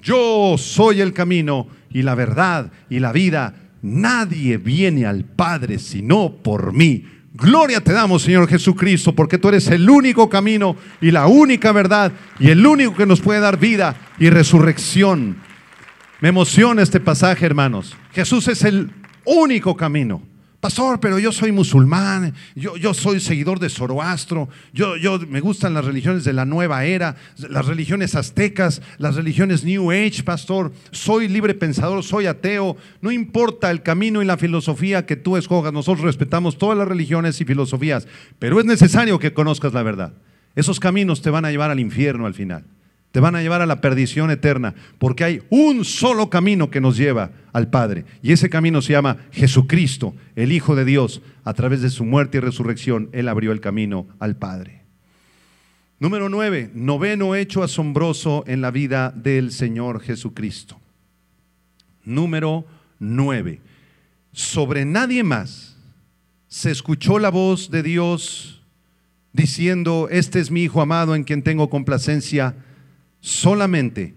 yo soy el camino y la verdad y la vida. Nadie viene al Padre sino por mí. Gloria te damos, Señor Jesucristo, porque tú eres el único camino y la única verdad y el único que nos puede dar vida y resurrección. Me emociona este pasaje, hermanos. Jesús es el único camino. Pastor, pero yo soy musulmán, yo, yo soy seguidor de Zoroastro, yo, yo me gustan las religiones de la nueva era, las religiones aztecas, las religiones New Age, pastor, soy libre pensador, soy ateo, no importa el camino y la filosofía que tú escojas, nosotros respetamos todas las religiones y filosofías, pero es necesario que conozcas la verdad. Esos caminos te van a llevar al infierno al final te van a llevar a la perdición eterna, porque hay un solo camino que nos lleva al Padre, y ese camino se llama Jesucristo, el Hijo de Dios. A través de su muerte y resurrección, Él abrió el camino al Padre. Número nueve, noveno hecho asombroso en la vida del Señor Jesucristo. Número nueve, sobre nadie más se escuchó la voz de Dios diciendo, este es mi Hijo amado en quien tengo complacencia solamente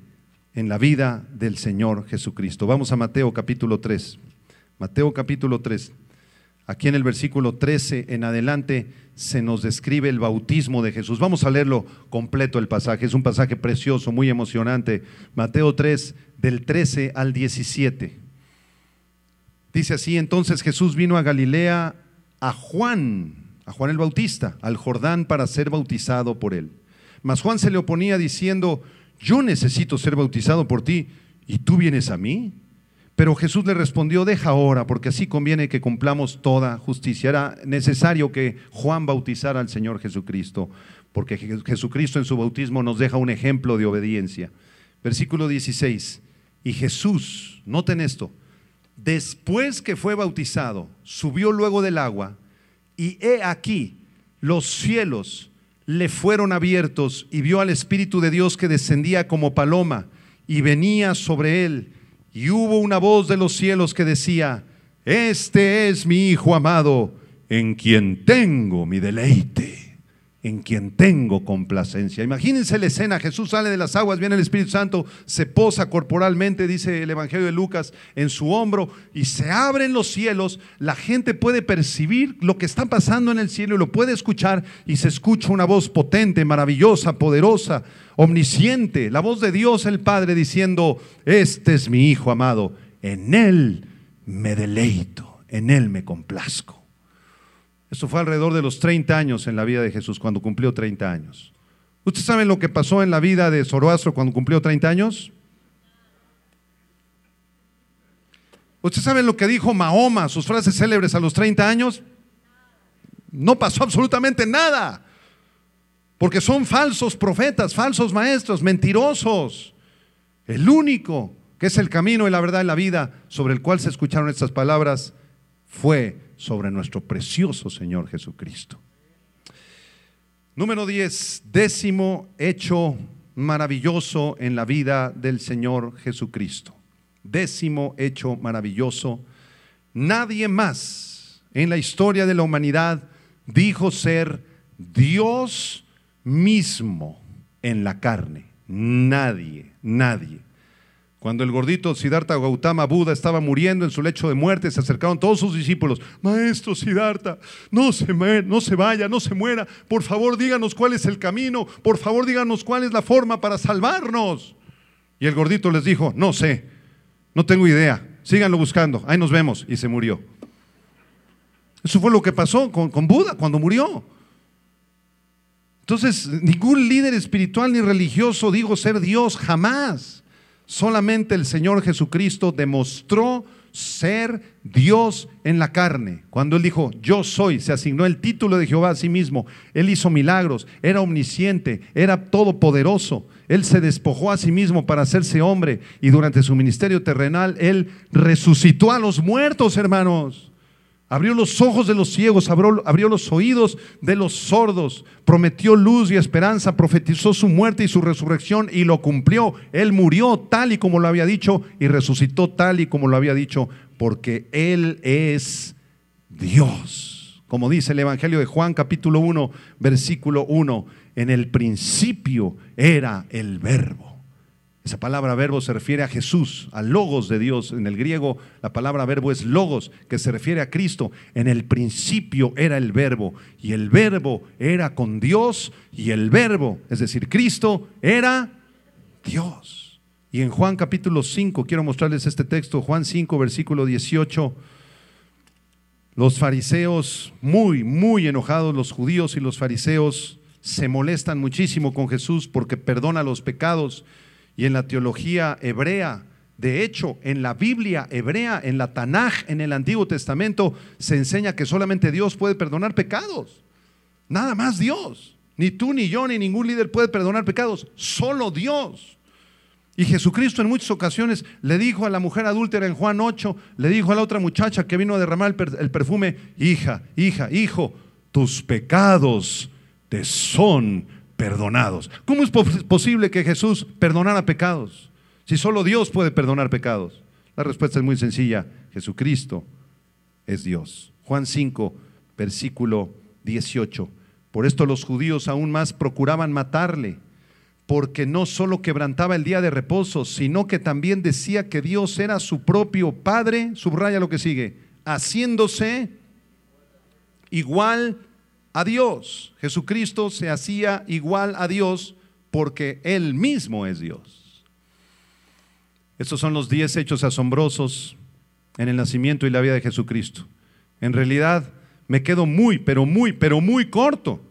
en la vida del Señor Jesucristo. Vamos a Mateo capítulo 3. Mateo capítulo 3. Aquí en el versículo 13 en adelante se nos describe el bautismo de Jesús. Vamos a leerlo completo el pasaje. Es un pasaje precioso, muy emocionante. Mateo 3, del 13 al 17. Dice así, entonces Jesús vino a Galilea a Juan, a Juan el Bautista, al Jordán para ser bautizado por él. Mas Juan se le oponía diciendo, yo necesito ser bautizado por ti y tú vienes a mí. Pero Jesús le respondió, deja ahora, porque así conviene que cumplamos toda justicia. Era necesario que Juan bautizara al Señor Jesucristo, porque Jesucristo en su bautismo nos deja un ejemplo de obediencia. Versículo 16, y Jesús, noten esto, después que fue bautizado, subió luego del agua, y he aquí, los cielos le fueron abiertos y vio al Espíritu de Dios que descendía como paloma y venía sobre él. Y hubo una voz de los cielos que decía, este es mi Hijo amado, en quien tengo mi deleite en quien tengo complacencia. Imagínense la escena, Jesús sale de las aguas, viene el Espíritu Santo, se posa corporalmente, dice el Evangelio de Lucas, en su hombro y se abren los cielos, la gente puede percibir lo que está pasando en el cielo y lo puede escuchar y se escucha una voz potente, maravillosa, poderosa, omnisciente, la voz de Dios el Padre diciendo, este es mi Hijo amado, en Él me deleito, en Él me complazco. Esto fue alrededor de los 30 años en la vida de Jesús, cuando cumplió 30 años. ¿Ustedes saben lo que pasó en la vida de Zoroastro cuando cumplió 30 años? ¿Usted sabe lo que dijo Mahoma, sus frases célebres a los 30 años? No pasó absolutamente nada. Porque son falsos profetas, falsos maestros, mentirosos. El único que es el camino y la verdad y la vida sobre el cual se escucharon estas palabras fue sobre nuestro precioso Señor Jesucristo. Número 10, décimo hecho maravilloso en la vida del Señor Jesucristo. Décimo hecho maravilloso. Nadie más en la historia de la humanidad dijo ser Dios mismo en la carne. Nadie, nadie. Cuando el gordito Siddhartha Gautama Buda estaba muriendo en su lecho de muerte, se acercaron todos sus discípulos. Maestro Siddhartha, no se, no se vaya, no se muera. Por favor, díganos cuál es el camino. Por favor, díganos cuál es la forma para salvarnos. Y el gordito les dijo, no sé, no tengo idea. Síganlo buscando. Ahí nos vemos. Y se murió. Eso fue lo que pasó con, con Buda cuando murió. Entonces, ningún líder espiritual ni religioso dijo ser Dios jamás. Solamente el Señor Jesucristo demostró ser Dios en la carne. Cuando Él dijo, yo soy, se asignó el título de Jehová a sí mismo. Él hizo milagros, era omnisciente, era todopoderoso. Él se despojó a sí mismo para hacerse hombre y durante su ministerio terrenal Él resucitó a los muertos, hermanos. Abrió los ojos de los ciegos, abrió, los oídos de los sordos, prometió luz y esperanza, profetizó su muerte y su resurrección y lo cumplió. Él murió tal y como lo había dicho y resucitó tal y como lo había dicho, porque Él es Dios. Como dice el Evangelio de Juan capítulo 1, versículo 1, en el principio era el verbo esa palabra verbo se refiere a Jesús, a logos de Dios. En el griego la palabra verbo es logos, que se refiere a Cristo. En el principio era el verbo y el verbo era con Dios y el verbo, es decir, Cristo era Dios. Y en Juan capítulo 5, quiero mostrarles este texto, Juan 5, versículo 18. Los fariseos, muy, muy enojados, los judíos y los fariseos se molestan muchísimo con Jesús porque perdona los pecados y en la teología hebrea. De hecho, en la Biblia hebrea, en la Tanaj, en el Antiguo Testamento, se enseña que solamente Dios puede perdonar pecados. Nada más Dios. Ni tú, ni yo, ni ningún líder puede perdonar pecados. Solo Dios. Y Jesucristo en muchas ocasiones le dijo a la mujer adúltera en Juan 8, le dijo a la otra muchacha que vino a derramar el perfume, hija, hija, hijo, tus pecados te son perdonados. ¿Cómo es posible que Jesús perdonara pecados? Si solo Dios puede perdonar pecados. La respuesta es muy sencilla. Jesucristo es Dios. Juan 5, versículo 18. Por esto los judíos aún más procuraban matarle, porque no solo quebrantaba el día de reposo, sino que también decía que Dios era su propio Padre, subraya lo que sigue, haciéndose igual a Dios. Jesucristo se hacía igual a Dios porque Él mismo es Dios. Estos son los diez hechos asombrosos en el nacimiento y la vida de Jesucristo. En realidad me quedo muy, pero muy, pero muy corto,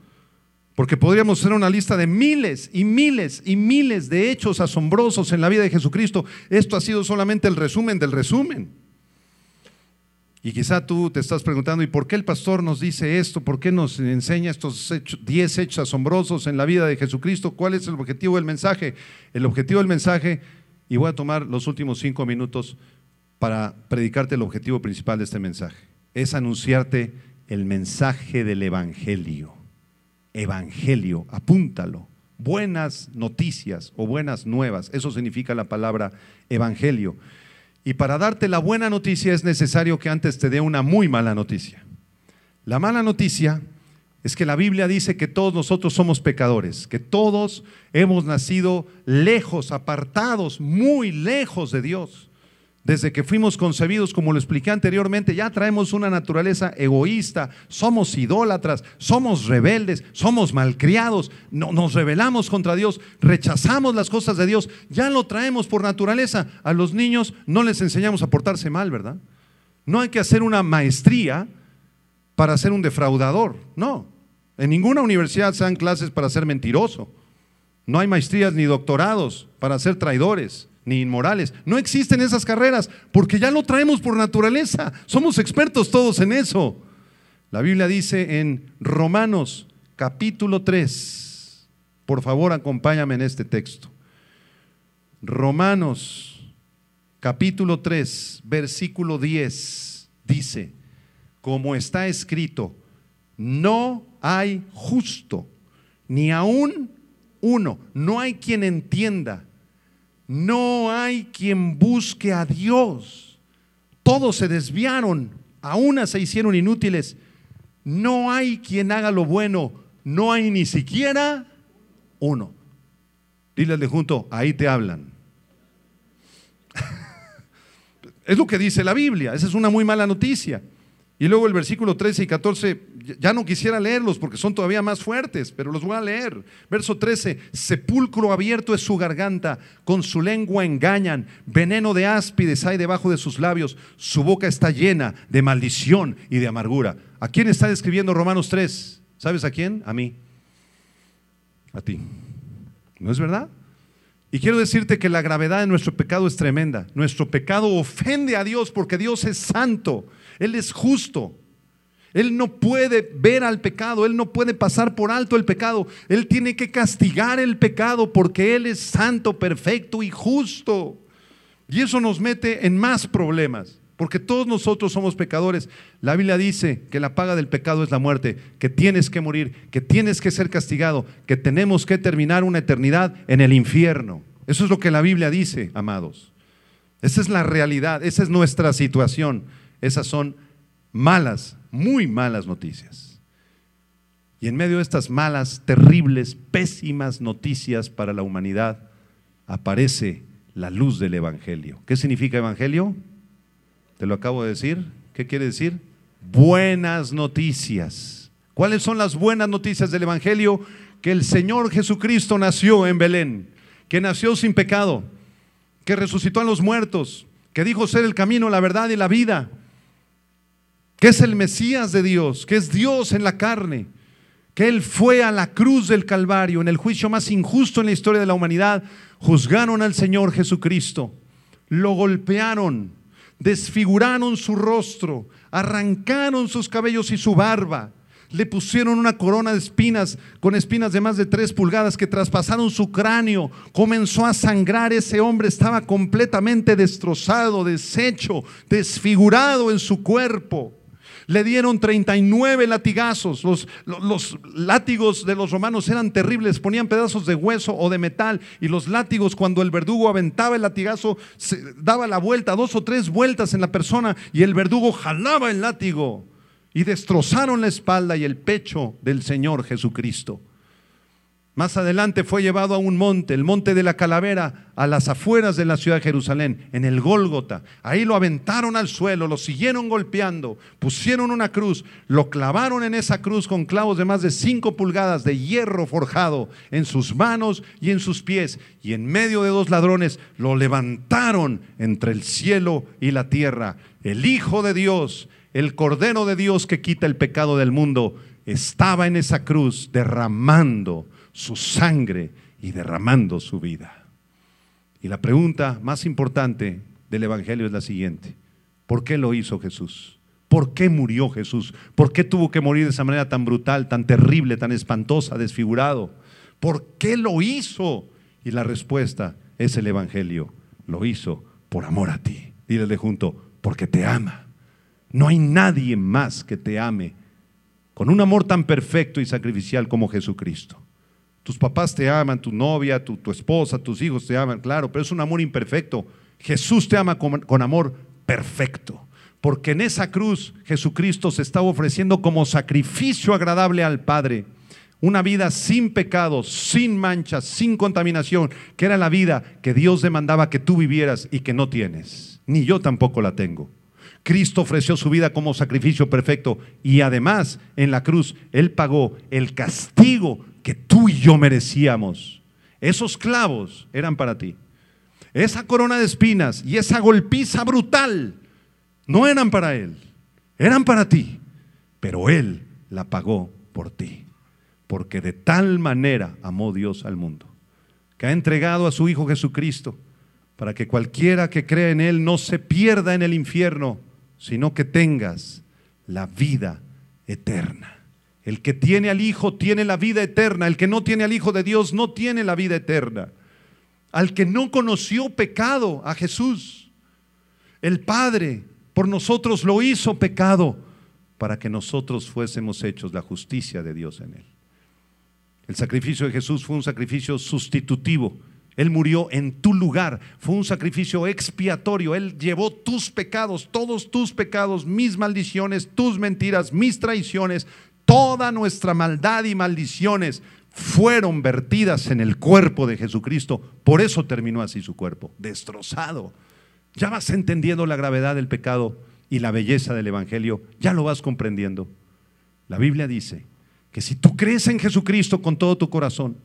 porque podríamos hacer una lista de miles y miles y miles de hechos asombrosos en la vida de Jesucristo. Esto ha sido solamente el resumen del resumen. Y quizá tú te estás preguntando, ¿y por qué el pastor nos dice esto? ¿Por qué nos enseña estos 10 hechos asombrosos en la vida de Jesucristo? ¿Cuál es el objetivo del mensaje? El objetivo del mensaje, y voy a tomar los últimos cinco minutos para predicarte el objetivo principal de este mensaje, es anunciarte el mensaje del Evangelio. Evangelio, apúntalo. Buenas noticias o buenas nuevas, eso significa la palabra Evangelio. Y para darte la buena noticia es necesario que antes te dé una muy mala noticia. La mala noticia es que la Biblia dice que todos nosotros somos pecadores, que todos hemos nacido lejos, apartados, muy lejos de Dios. Desde que fuimos concebidos, como lo expliqué anteriormente, ya traemos una naturaleza egoísta, somos idólatras, somos rebeldes, somos malcriados, no, nos rebelamos contra Dios, rechazamos las cosas de Dios, ya lo traemos por naturaleza. A los niños no les enseñamos a portarse mal, ¿verdad? No hay que hacer una maestría para ser un defraudador, no. En ninguna universidad se dan clases para ser mentiroso. No hay maestrías ni doctorados para ser traidores ni inmorales. No existen esas carreras porque ya lo traemos por naturaleza. Somos expertos todos en eso. La Biblia dice en Romanos capítulo 3, por favor acompáñame en este texto. Romanos capítulo 3, versículo 10 dice, como está escrito, no hay justo, ni aún uno, no hay quien entienda, no hay quien busque a Dios. Todos se desviaron, a una se hicieron inútiles. No hay quien haga lo bueno, no hay ni siquiera uno. Dile de junto, ahí te hablan. (laughs) es lo que dice la Biblia, esa es una muy mala noticia. Y luego el versículo 13 y 14, ya no quisiera leerlos porque son todavía más fuertes, pero los voy a leer. Verso 13, sepulcro abierto es su garganta, con su lengua engañan, veneno de áspides hay debajo de sus labios, su boca está llena de maldición y de amargura. ¿A quién está describiendo Romanos 3? ¿Sabes a quién? A mí. A ti. ¿No es verdad? Y quiero decirte que la gravedad de nuestro pecado es tremenda. Nuestro pecado ofende a Dios porque Dios es santo. Él es justo. Él no puede ver al pecado, Él no puede pasar por alto el pecado. Él tiene que castigar el pecado porque Él es santo, perfecto y justo. Y eso nos mete en más problemas, porque todos nosotros somos pecadores. La Biblia dice que la paga del pecado es la muerte, que tienes que morir, que tienes que ser castigado, que tenemos que terminar una eternidad en el infierno. Eso es lo que la Biblia dice, amados. Esa es la realidad, esa es nuestra situación. Esas son malas, muy malas noticias. Y en medio de estas malas, terribles, pésimas noticias para la humanidad, aparece la luz del Evangelio. ¿Qué significa Evangelio? Te lo acabo de decir. ¿Qué quiere decir? Buenas noticias. ¿Cuáles son las buenas noticias del Evangelio? Que el Señor Jesucristo nació en Belén, que nació sin pecado, que resucitó a los muertos, que dijo ser el camino, la verdad y la vida, que es el Mesías de Dios, que es Dios en la carne, que Él fue a la cruz del Calvario, en el juicio más injusto en la historia de la humanidad, juzgaron al Señor Jesucristo, lo golpearon, desfiguraron su rostro, arrancaron sus cabellos y su barba, le pusieron una corona de espinas con espinas de más de tres pulgadas que traspasaron su cráneo. Comenzó a sangrar. Ese hombre estaba completamente destrozado, deshecho, desfigurado en su cuerpo. Le dieron 39 latigazos. Los, los, látigos de los romanos eran terribles, ponían pedazos de hueso o de metal. Y los látigos, cuando el verdugo aventaba el latigazo, se daba la vuelta, dos o tres vueltas en la persona, y el verdugo jalaba el látigo. Y destrozaron la espalda y el pecho del Señor Jesucristo. Más adelante fue llevado a un monte, el monte de la calavera, a las afueras de la ciudad de Jerusalén, en el Gólgota. Ahí lo aventaron al suelo, lo siguieron golpeando, pusieron una cruz, lo clavaron en esa cruz con clavos de más de cinco pulgadas de hierro forjado en sus manos y en sus pies. Y en medio de dos ladrones lo levantaron entre el cielo y la tierra. El Hijo de Dios, el Cordero de Dios que quita el pecado del mundo, estaba en esa cruz derramando su sangre y derramando su vida. Y la pregunta más importante del Evangelio es la siguiente. ¿Por qué lo hizo Jesús? ¿Por qué murió Jesús? ¿Por qué tuvo que morir de esa manera tan brutal, tan terrible, tan espantosa, desfigurado? ¿Por qué lo hizo? Y la respuesta es el Evangelio. Lo hizo por amor a ti. Dile de junto, porque te ama. No hay nadie más que te ame con un amor tan perfecto y sacrificial como Jesucristo. Tus papás te aman, tu novia, tu, esposa, tus hijos te aman, claro, pero es un amor imperfecto. Jesús te ama con, con amor perfecto. Porque en esa cruz Jesucristo se estaba ofreciendo como sacrificio agradable al Padre. Una vida sin pecado, sin manchas, sin contaminación, que era la vida que Dios demandaba que tú vivieras y que no tienes. Ni yo tampoco la tengo. Cristo ofreció su vida como sacrificio perfecto y además en la cruz Él pagó el castigo que tú y yo merecíamos. Esos clavos eran para ti. Esa corona de espinas y esa golpiza brutal no eran para Él, eran para ti. Pero Él la pagó por ti. Porque de tal manera amó Dios al mundo, que ha entregado a su Hijo Jesucristo para que cualquiera que crea en Él no se pierda en el infierno, sino que tengas la vida eterna. El que tiene al Hijo tiene la vida eterna, el que no tiene al Hijo de Dios no tiene la vida eterna. Al que no conoció pecado, a Jesús, el Padre por nosotros lo hizo pecado para que nosotros fuésemos hechos la justicia de Dios en Él. El sacrificio de Jesús fue un sacrificio sustitutivo él murió en tu lugar. Fue un sacrificio expiatorio. Él llevó tus pecados, todos tus pecados, mis maldiciones, tus mentiras, mis traiciones, toda nuestra maldad y maldiciones fueron vertidas en el cuerpo de Jesucristo. Por eso terminó así su cuerpo, destrozado. Ya vas entendiendo la gravedad del pecado y la belleza del Evangelio. Ya lo vas comprendiendo. La Biblia dice que si tú crees en Jesucristo con todo tu corazón,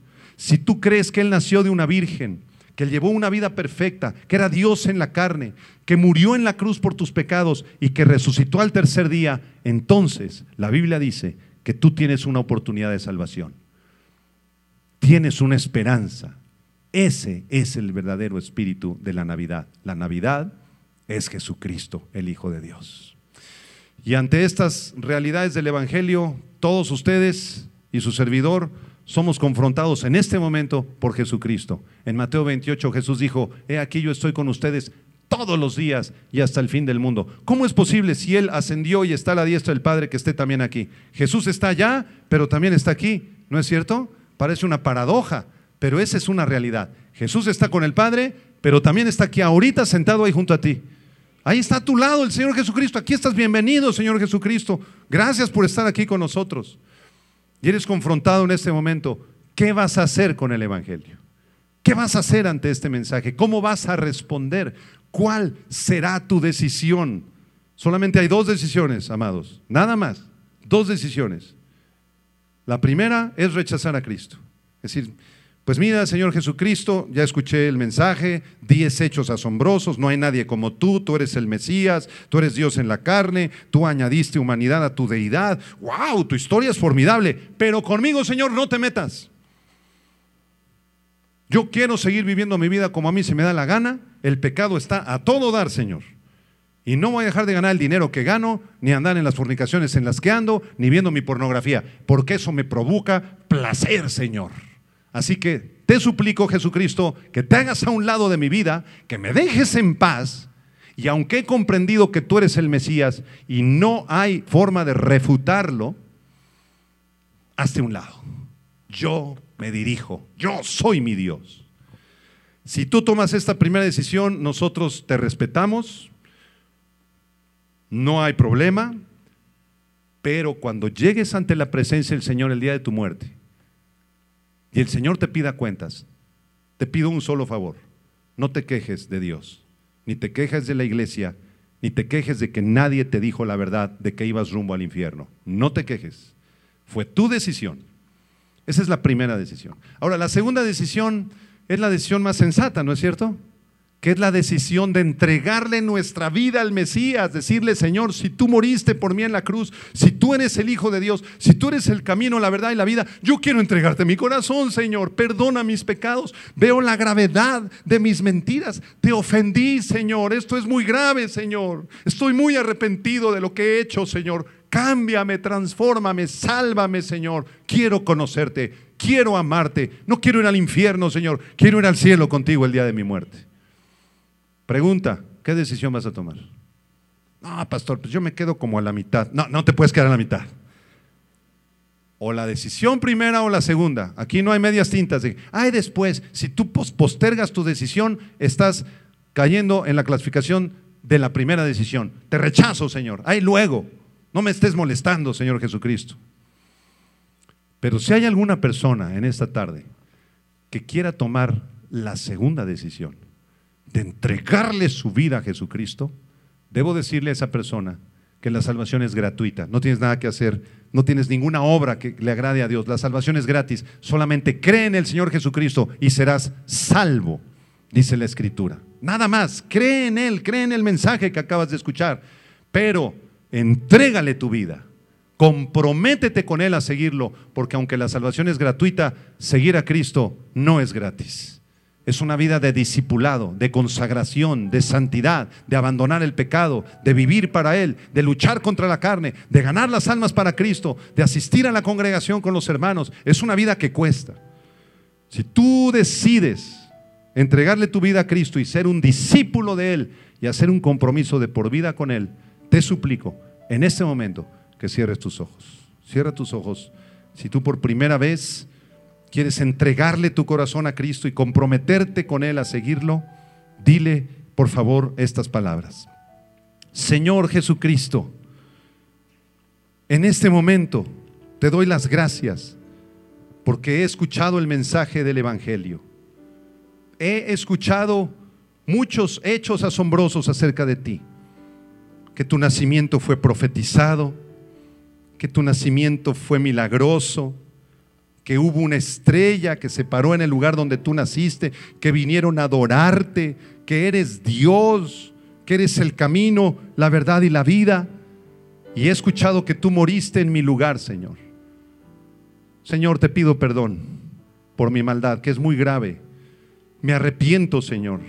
si tú crees que Él nació de una virgen, que llevó una vida perfecta, que era Dios en la carne, que murió en la cruz por tus pecados y que resucitó al tercer día, entonces la Biblia dice que tú tienes una oportunidad de salvación. Tienes una esperanza. Ese es el verdadero espíritu de la Navidad. La Navidad es Jesucristo, el Hijo de Dios. Y ante estas realidades del Evangelio, todos ustedes y su servidor, somos confrontados en este momento por Jesucristo. En Mateo 28 Jesús dijo, he aquí yo estoy con ustedes todos los días y hasta el fin del mundo. ¿Cómo es posible si Él ascendió y está a la diestra del Padre que esté también aquí? Jesús está allá, pero también está aquí, ¿no es cierto? Parece una paradoja, pero esa es una realidad. Jesús está con el Padre, pero también está aquí ahorita sentado ahí junto a ti. Ahí está a tu lado el Señor Jesucristo. Aquí estás bienvenido, Señor Jesucristo. Gracias por estar aquí con nosotros y eres confrontado en este momento, ¿qué vas a hacer con el Evangelio? ¿Qué vas a hacer ante este mensaje? ¿Cómo vas a responder? ¿Cuál será tu decisión? Solamente hay dos decisiones, amados, nada más, dos decisiones. La primera es rechazar a Cristo. Es decir, pues mira, Señor Jesucristo, ya escuché el mensaje, diez hechos asombrosos, no hay nadie como tú, tú eres el Mesías, tú eres Dios en la carne, tú añadiste humanidad a tu deidad, wow, tu historia es formidable, pero conmigo, Señor, no te metas. Yo quiero seguir viviendo mi vida como a mí se me da la gana, el pecado está a todo dar, Señor. Y no voy a dejar de ganar el dinero que gano, ni andar en las fornicaciones en las que ando, ni viendo mi pornografía, porque eso me provoca placer, Señor. Así que te suplico, Jesucristo, que te hagas a un lado de mi vida, que me dejes en paz. Y aunque he comprendido que tú eres el Mesías y no hay forma de refutarlo, hazte un lado. Yo me dirijo, yo soy mi Dios. Si tú tomas esta primera decisión, nosotros te respetamos, no hay problema, pero cuando llegues ante la presencia del Señor el día de tu muerte, y el Señor te pida cuentas, te pido un solo favor. No te quejes de Dios, ni te quejes de la iglesia, ni te quejes de que nadie te dijo la verdad de que ibas rumbo al infierno. No te quejes. Fue tu decisión. Esa es la primera decisión. Ahora, la segunda decisión es la decisión más sensata, ¿no es cierto? Que es la decisión de entregarle nuestra vida al Mesías, decirle, Señor, si tú moriste por mí en la cruz, si tú eres el Hijo de Dios, si tú eres el camino, la verdad y la vida, yo quiero entregarte mi corazón, Señor, perdona mis pecados, veo la gravedad de mis mentiras, te ofendí, Señor, esto es muy grave, Señor, estoy muy arrepentido de lo que he hecho, Señor, cámbiame, transfórmame, sálvame, Señor, quiero conocerte, quiero amarte, no quiero ir al infierno, Señor, quiero ir al cielo contigo el día de mi muerte. Pregunta, ¿qué decisión vas a tomar? No, pastor, pues yo me quedo como a la mitad. No, no te puedes quedar a la mitad. O la decisión primera o la segunda. Aquí no hay medias tintas. De, ay, después, si tú postergas tu decisión, estás cayendo en la clasificación de la primera decisión. Te rechazo, Señor. Ay, luego. No me estés molestando, Señor Jesucristo. Pero si hay alguna persona en esta tarde que quiera tomar la segunda decisión, de entregarle su vida a Jesucristo, debo decirle a esa persona que la salvación es gratuita, no tienes nada que hacer, no tienes ninguna obra que le agrade a Dios, la salvación es gratis, solamente cree en el Señor Jesucristo y serás salvo, dice la Escritura. Nada más, cree en Él, cree en el mensaje que acabas de escuchar, pero entrégale tu vida, comprométete con Él a seguirlo, porque aunque la salvación es gratuita, seguir a Cristo no es gratis. Es una vida de discipulado, de consagración, de santidad, de abandonar el pecado, de vivir para Él, de luchar contra la carne, de ganar las almas para Cristo, de asistir a la congregación con los hermanos. Es una vida que cuesta. Si tú decides entregarle tu vida a Cristo y ser un discípulo de Él y hacer un compromiso de por vida con Él, te suplico en este momento que cierres tus ojos. Cierra tus ojos. Si tú por primera vez quieres entregarle tu corazón a Cristo y comprometerte con Él a seguirlo, dile por favor estas palabras. Señor Jesucristo, en este momento te doy las gracias porque he escuchado el mensaje del Evangelio. He escuchado muchos hechos asombrosos acerca de ti. Que tu nacimiento fue profetizado, que tu nacimiento fue milagroso, que hubo una estrella que se paró en el lugar donde tú naciste, que vinieron a adorarte, que eres Dios, que eres el camino, la verdad y la vida. Y he escuchado que tú moriste en mi lugar, Señor. Señor, te pido perdón por mi maldad, que es muy grave. Me arrepiento, Señor,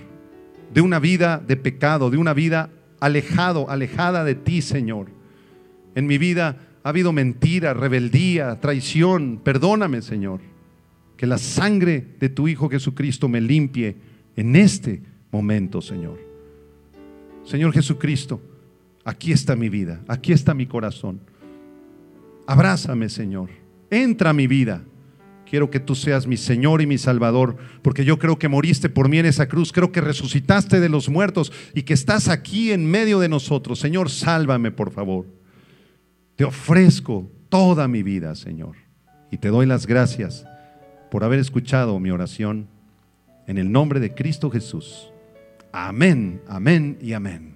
de una vida de pecado, de una vida alejado, alejada de ti, Señor. En mi vida ha habido mentira, rebeldía, traición. Perdóname, Señor. Que la sangre de tu Hijo Jesucristo me limpie en este momento, Señor. Señor Jesucristo, aquí está mi vida, aquí está mi corazón. Abrázame, Señor. Entra a mi vida. Quiero que tú seas mi Señor y mi Salvador, porque yo creo que moriste por mí en esa cruz, creo que resucitaste de los muertos y que estás aquí en medio de nosotros. Señor, sálvame, por favor. Te ofrezco toda mi vida, Señor. Y te doy las gracias por haber escuchado mi oración en el nombre de Cristo Jesús. Amén, amén y amén.